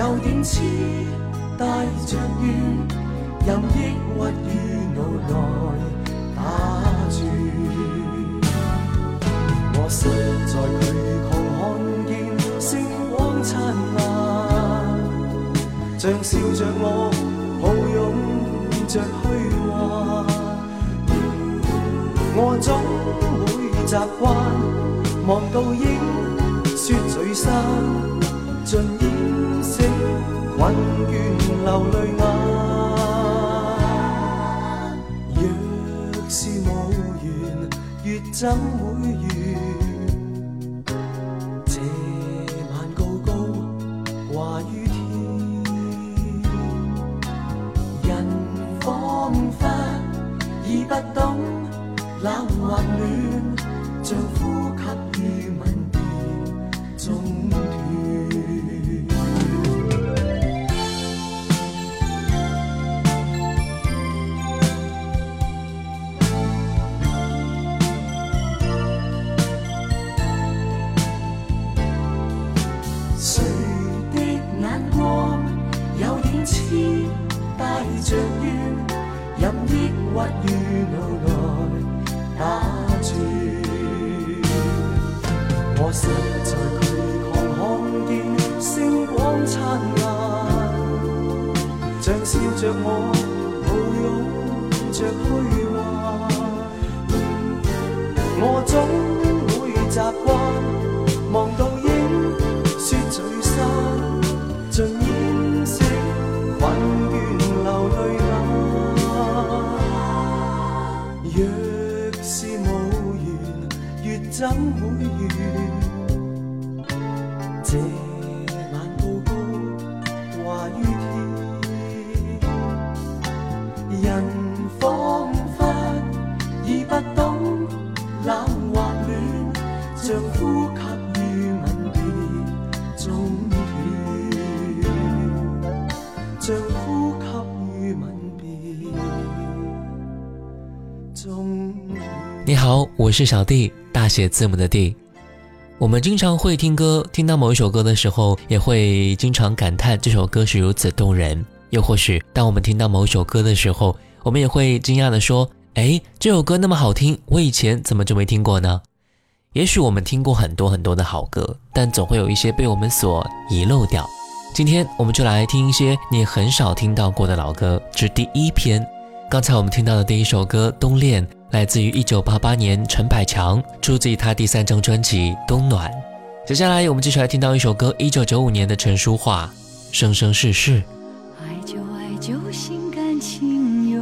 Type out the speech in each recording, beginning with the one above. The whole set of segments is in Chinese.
有点痴，带着怨，任抑郁于脑内打转。我实在巨浪，看见星光灿烂。像笑着我，抱拥着虚幻。我总会习惯望到影，说聚散，尽掩醒，困倦流泪眼。若是无缘，月怎会圆？这晚高高挂于天，人仿佛已不懂冷或暖。任抑郁于脑内打转。我实在巨狂，看见星光灿烂，像笑着我，抱拥着虚。怎会圆？这晚高歌话与天，人仿佛已不懂冷或暖，像呼吸与吻别中断，像呼吸与吻别中。你好，我是小弟，大写字母的弟。我们经常会听歌，听到某一首歌的时候，也会经常感叹这首歌是如此动人。又或许，当我们听到某一首歌的时候，我们也会惊讶的说：“哎，这首歌那么好听，我以前怎么就没听过呢？”也许我们听过很多很多的好歌，但总会有一些被我们所遗漏掉。今天我们就来听一些你很少听到过的老歌，这第一篇。刚才我们听到的第一首歌《冬恋》。来自于一九八八年陈百强，出自于他第三张专辑《冬暖》。接下来我们继续来听到一首歌，一九九五年的陈淑桦《生生世世》。爱就爱就心甘情愿，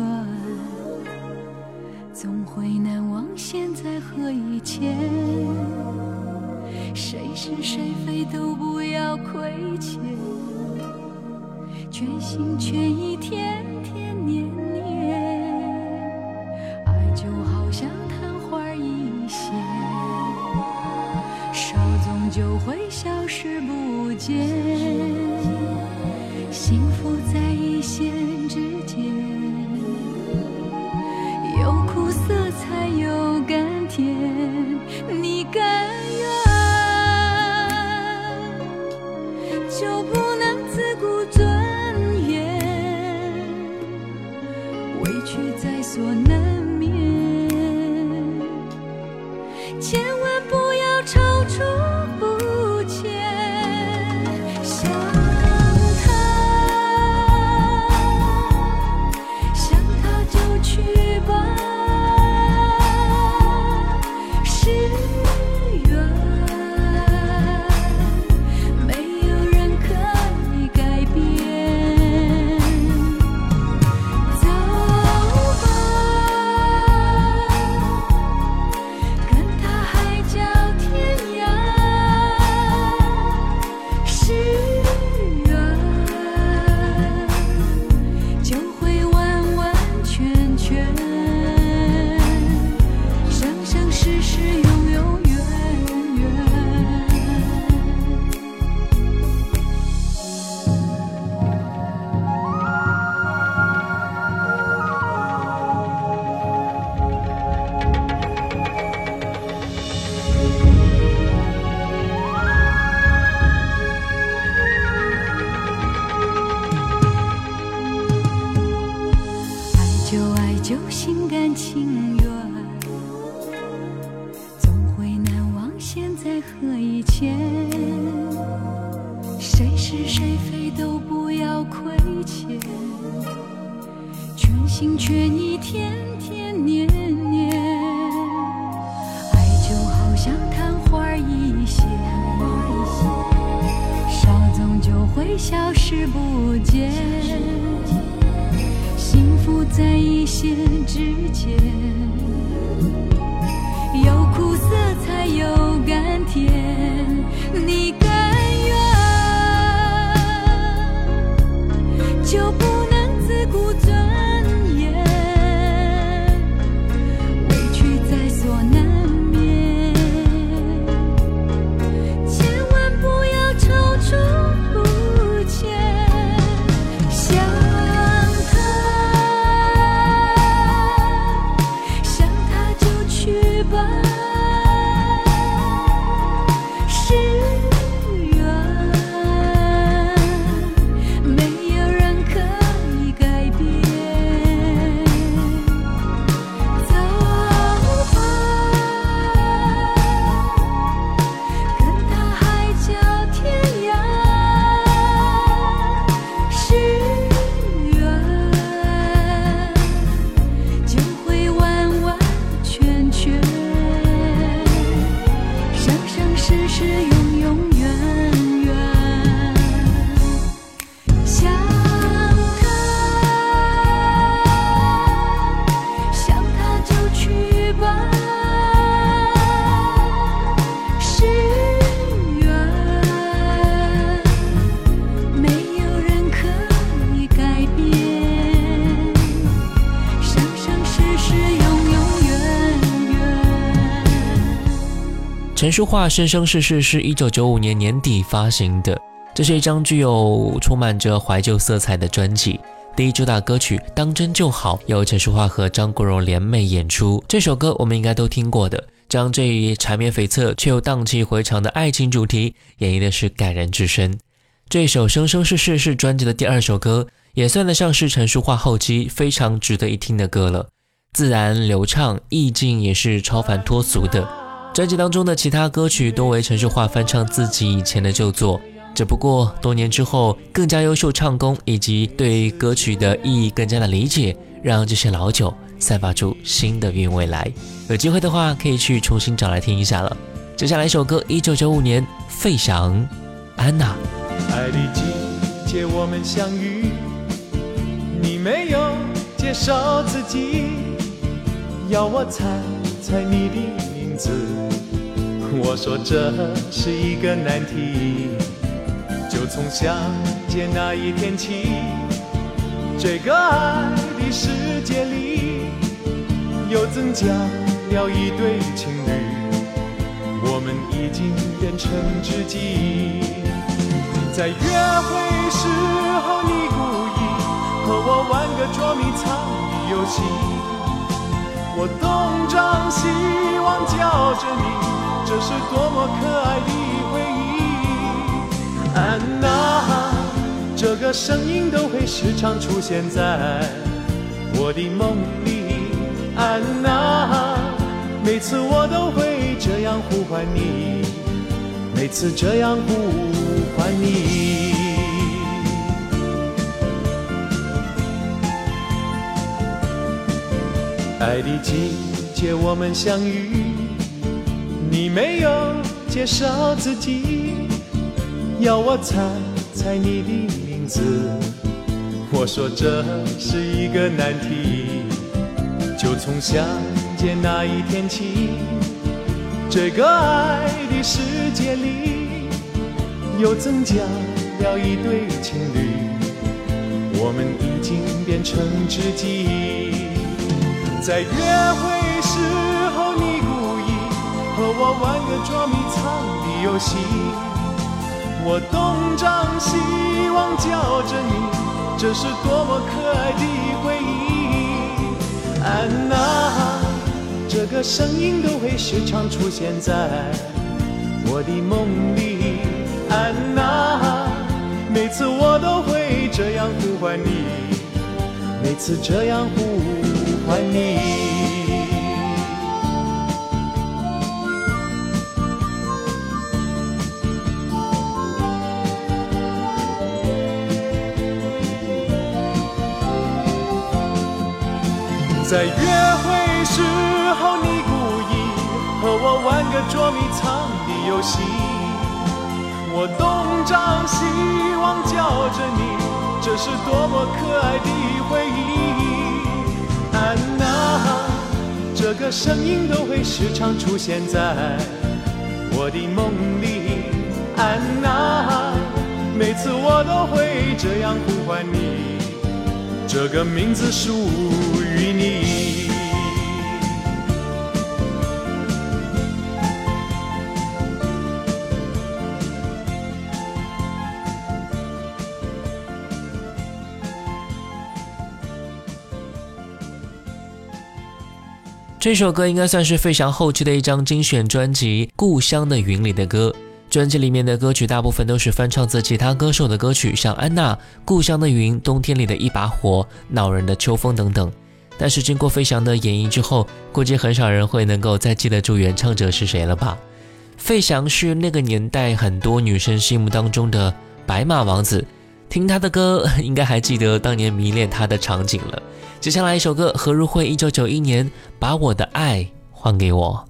总会难忘现在和以前。谁是谁非都不要亏欠，全心全意天天年就会消失不见。幸福陈淑桦《生生世世》是一九九五年年底发行的，这是一张具有充满着怀旧色彩的专辑。第一主打歌曲《当真就好》由陈淑桦和张国荣联袂演出，这首歌我们应该都听过的。将这一缠绵悱恻却又荡气回肠的爱情主题演绎的是感人至深。这首《生生世世》是专辑的第二首歌，也算得上是陈淑桦后期非常值得一听的歌了，自然流畅，意境也是超凡脱俗的。专辑当中的其他歌曲多为陈淑桦翻唱自己以前的旧作，只不过多年之后更加优秀唱功以及对歌曲的意义更加的理解，让这些老酒散发出新的韵味来。有机会的话可以去重新找来听一下了。接下来一首歌，一九九五年费翔《安娜》。爱的季节我们相遇，你没有介绍自己，要我猜猜你的。子我说这是一个难题，就从相见那一天起，这个爱的世界里又增加了一对情侣，我们已经变成知己。在约会时候，你故意和我玩个捉迷藏的游戏。我东张西望叫着你，这是多么可爱的回忆。安娜，这个声音都会时常出现在我的梦里。安娜，每次我都会这样呼唤你，每次这样呼唤你。爱的季节我们相遇，你没有介绍自己，要我猜猜你的名字，我说这是一个难题。就从相见那一天起，这个爱的世界里又增加了一对情侣，我们已经变成知己。在约会时候，你故意和我玩个捉迷藏的游戏，我东张西望叫着你，这是多么可爱的回忆。安娜，这个声音都会时常出现在我的梦里。安娜，每次我都会这样呼唤你，每次这样呼。还你，在约会时候，你故意和我玩个捉迷藏的游戏，我东张西望叫着你，这是多么可爱的这个声音都会时常出现在我的梦里。安娜，每次我都会这样呼唤你，这个名字属于你。这首歌应该算是费翔后期的一张精选专辑《故乡的云》里的歌。专辑里面的歌曲大部分都是翻唱自其他歌手的歌曲，像安娜、《故乡的云》、冬天里的一把火、恼人的秋风等等。但是经过费翔的演绎之后，估计很少人会能够再记得住原唱者是谁了吧？费翔是那个年代很多女生心目当中的白马王子，听他的歌 应该还记得当年迷恋他的场景了。接下来一首歌，何如慧，一九九一年，把我的爱还给我。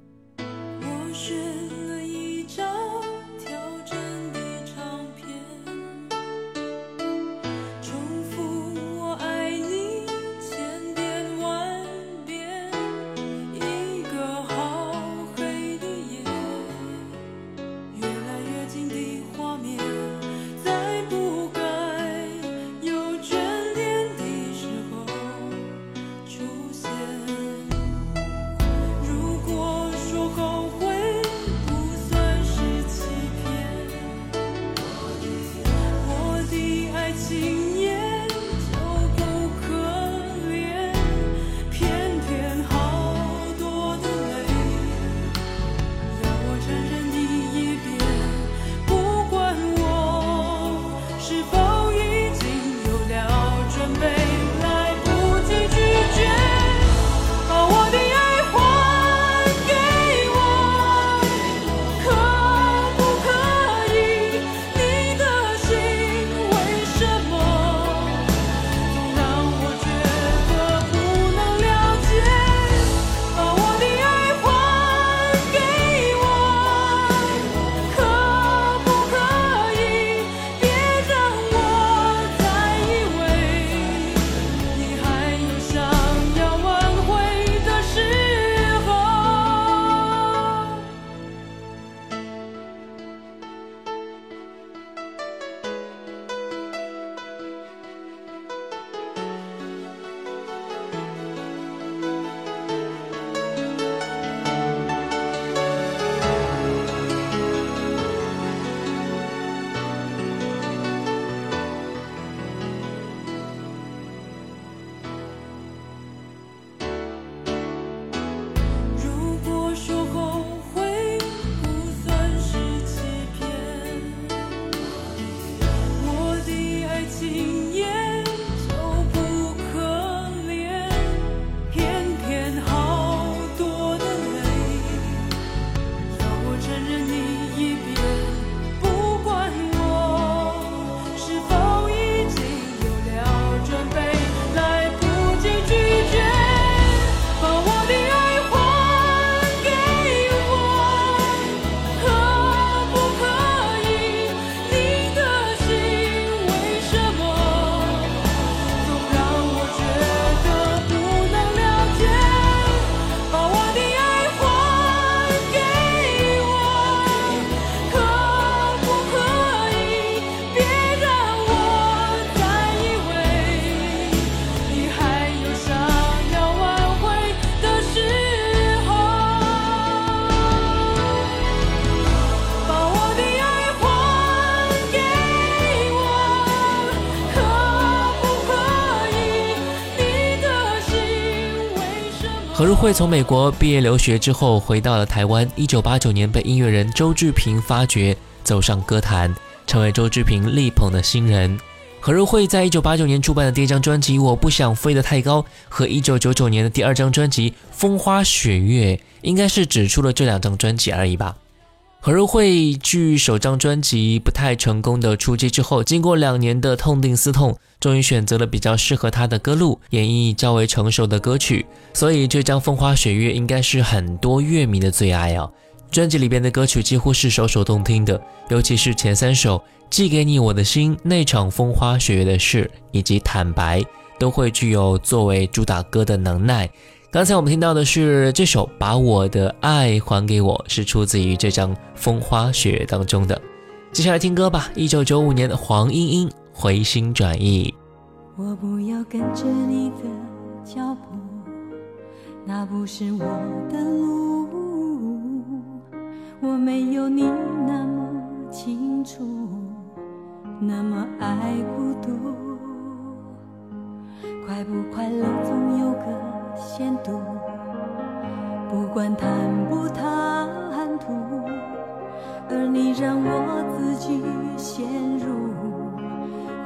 何日慧从美国毕业留学之后，回到了台湾。一九八九年被音乐人周志平发掘，走上歌坛，成为周志平力捧的新人。何日慧在一九八九年出版的第一张专辑《我不想飞得太高》和一九九九年的第二张专辑《风花雪月》，应该是只出了这两张专辑而已吧。何日惠距首张专辑不太成功的出击之后，经过两年的痛定思痛，终于选择了比较适合她的歌路，演绎较为成熟的歌曲。所以这张《风花雪月》应该是很多乐迷的最爱啊！专辑里边的歌曲几乎是首首动听的，尤其是前三首《寄给你我的心》、《那场风花雪月的事》以及《坦白》，都会具有作为主打歌的能耐。刚才我们听到的是这首《把我的爱还给我》，是出自于这张《风花雪月》当中的。接下来听歌吧，一九九五年的黄莺莺《回心转意》。我不要跟着你的脚步，那不是我的路。我没有你那么清楚，那么爱孤独。快不快乐总有个。限度，不管谈不谈吐，而你让我自己陷入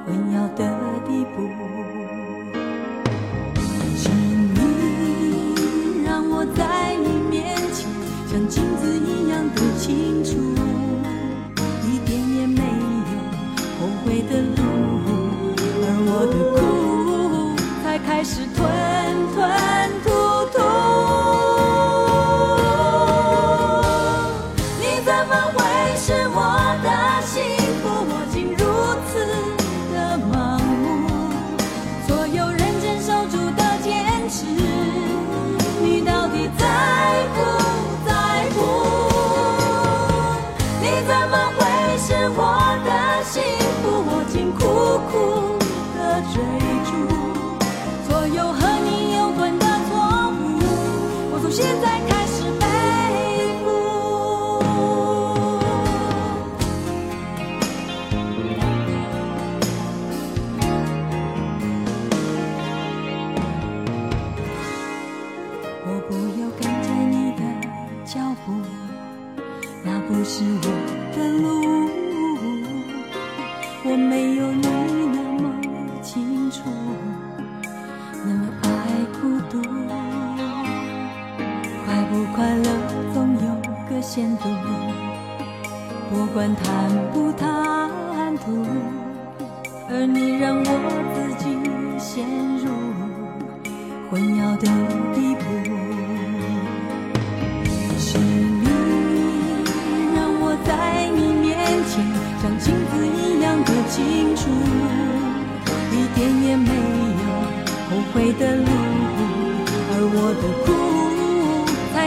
混淆的地步。请你让我在你面前像镜子一样的清楚，一点也没有后悔的路，而我的苦才开始退。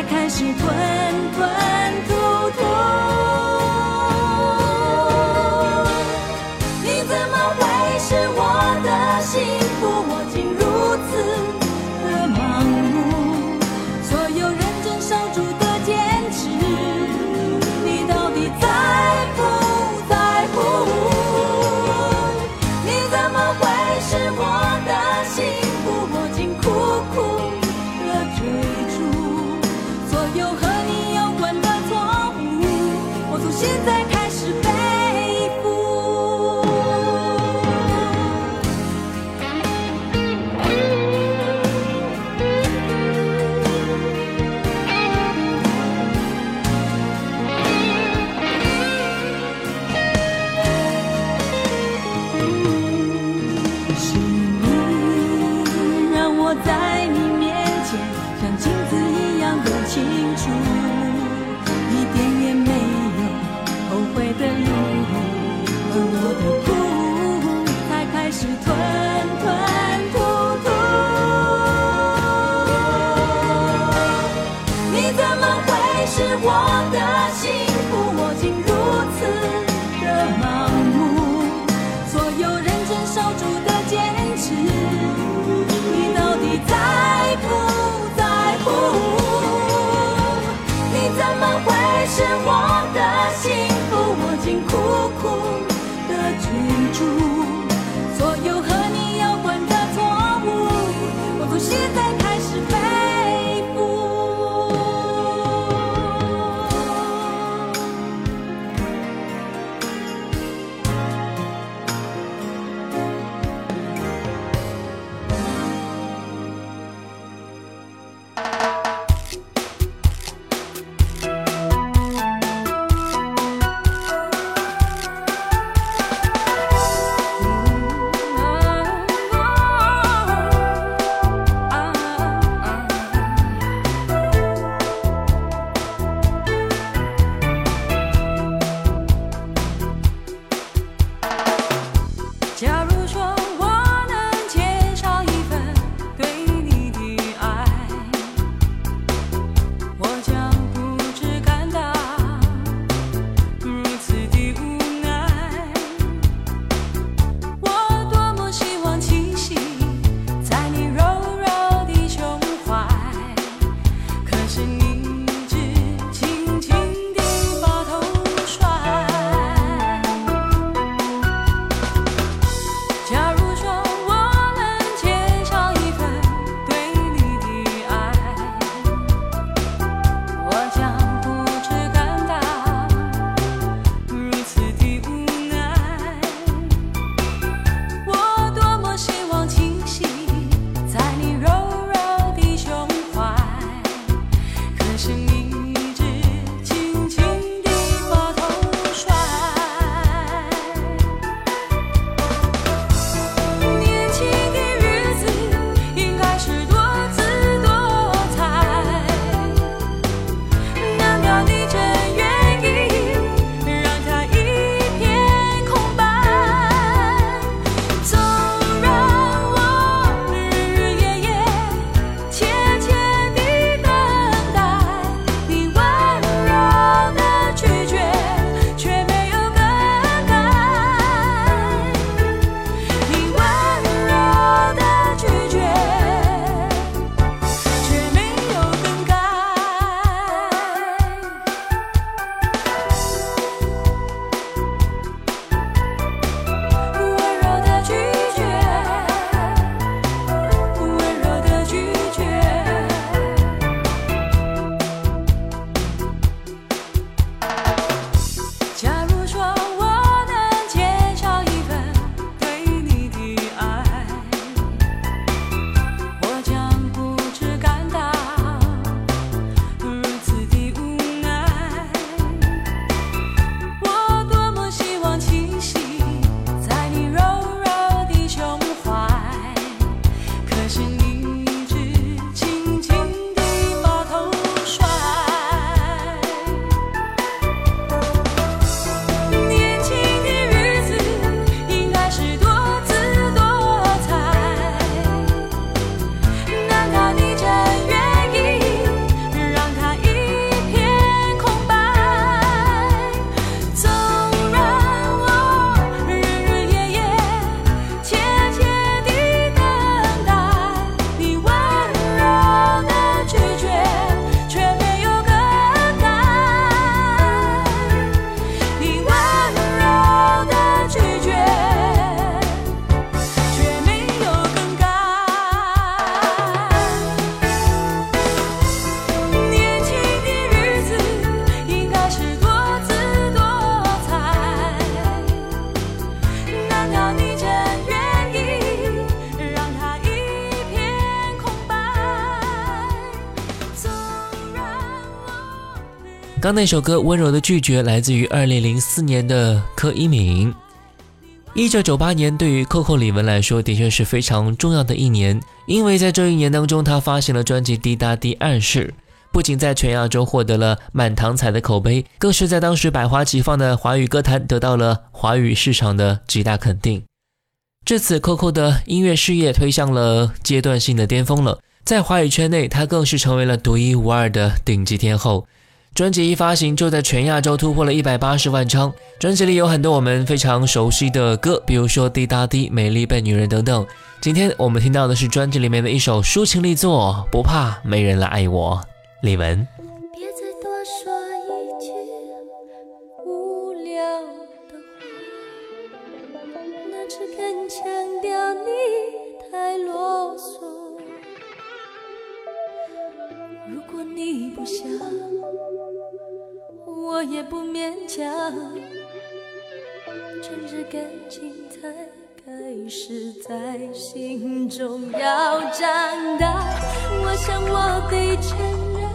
开始退刚那首歌《温柔的拒绝》来自于二零零四年的柯一敏。一九九八年对于 Coco 李玟来说的确是非常重要的一年，因为在这一年当中，她发行了专辑《滴答滴暗示》，不仅在全亚洲获得了满堂彩的口碑，更是在当时百花齐放的华语歌坛得到了华语市场的极大肯定。至此，Coco 的音乐事业推向了阶段性的巅峰了，在华语圈内，她更是成为了独一无二的顶级天后。专辑一发行就在全亚洲突破了一百八十万张。专辑里有很多我们非常熟悉的歌，比如说《滴答滴》《美丽笨女人》等等。今天我们听到的是专辑里面的一首抒情力作，《不怕没人来爱我》，李玟。别再多说一句无聊的话，那只更强调你太啰嗦。如果你不想。我也不勉强，趁着感情才开始在心中要长大。我想我得承认，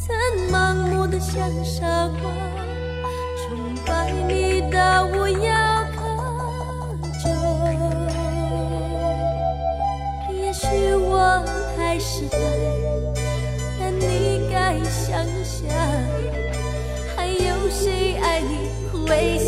曾盲目的像傻瓜，崇拜你的无言你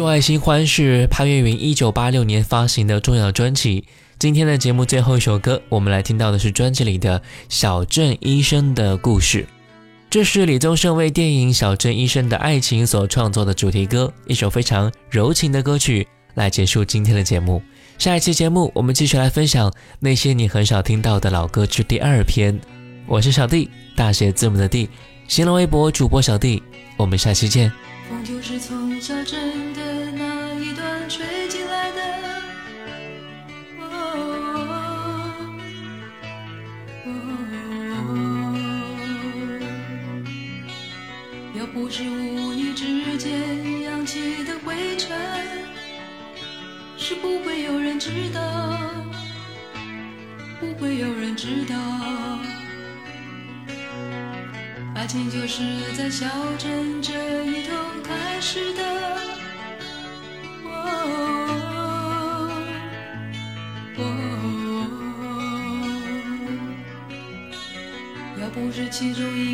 旧爱新欢是潘越云一九八六年发行的重要专辑。今天的节目最后一首歌，我们来听到的是专辑里的《小镇医生的故事》。这是李宗盛为电影《小镇医生的爱情》所创作的主题歌，一首非常柔情的歌曲，来结束今天的节目。下一期节目，我们继续来分享那些你很少听到的老歌之第二篇。我是小弟，大写字母的弟，新浪微博主播小弟。我们下期见。小镇的那一段吹进来的。哦要不是无意之间扬起的灰尘，是不会有人知道，不会有人知道，爱情就是在小镇这一头开始的。要不是其中一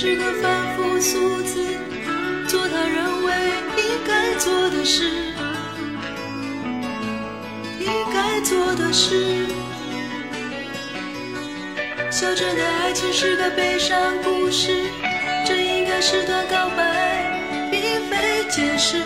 是个凡夫俗子，做他认为应该做的事，应该做的事。小镇的爱情是个悲伤故事，这应该是段告白，并非解释，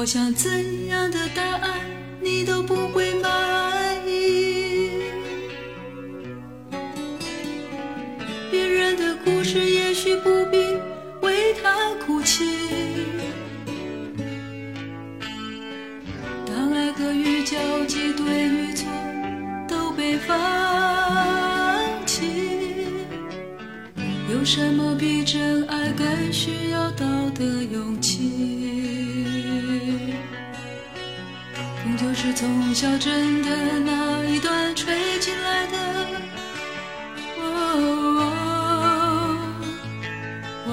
我想怎样的答案你都不会满意。别人的故事也许不必为他哭泣。当爱和欲交集，对与错都被放弃，有什么比真爱更需要小镇的那一段吹进来的。哦哦，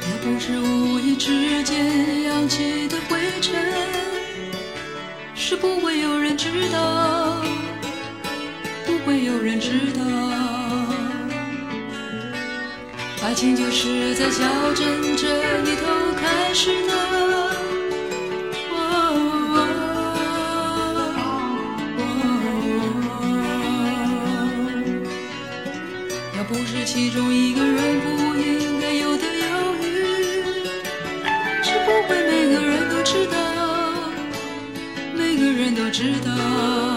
也不是无意之间扬起的灰尘，是不会有人知道，不会有人知道。爱情就是在小镇这里头开始的。其中一个人不应该有的犹豫，是不会每个人都知道，每个人都知道。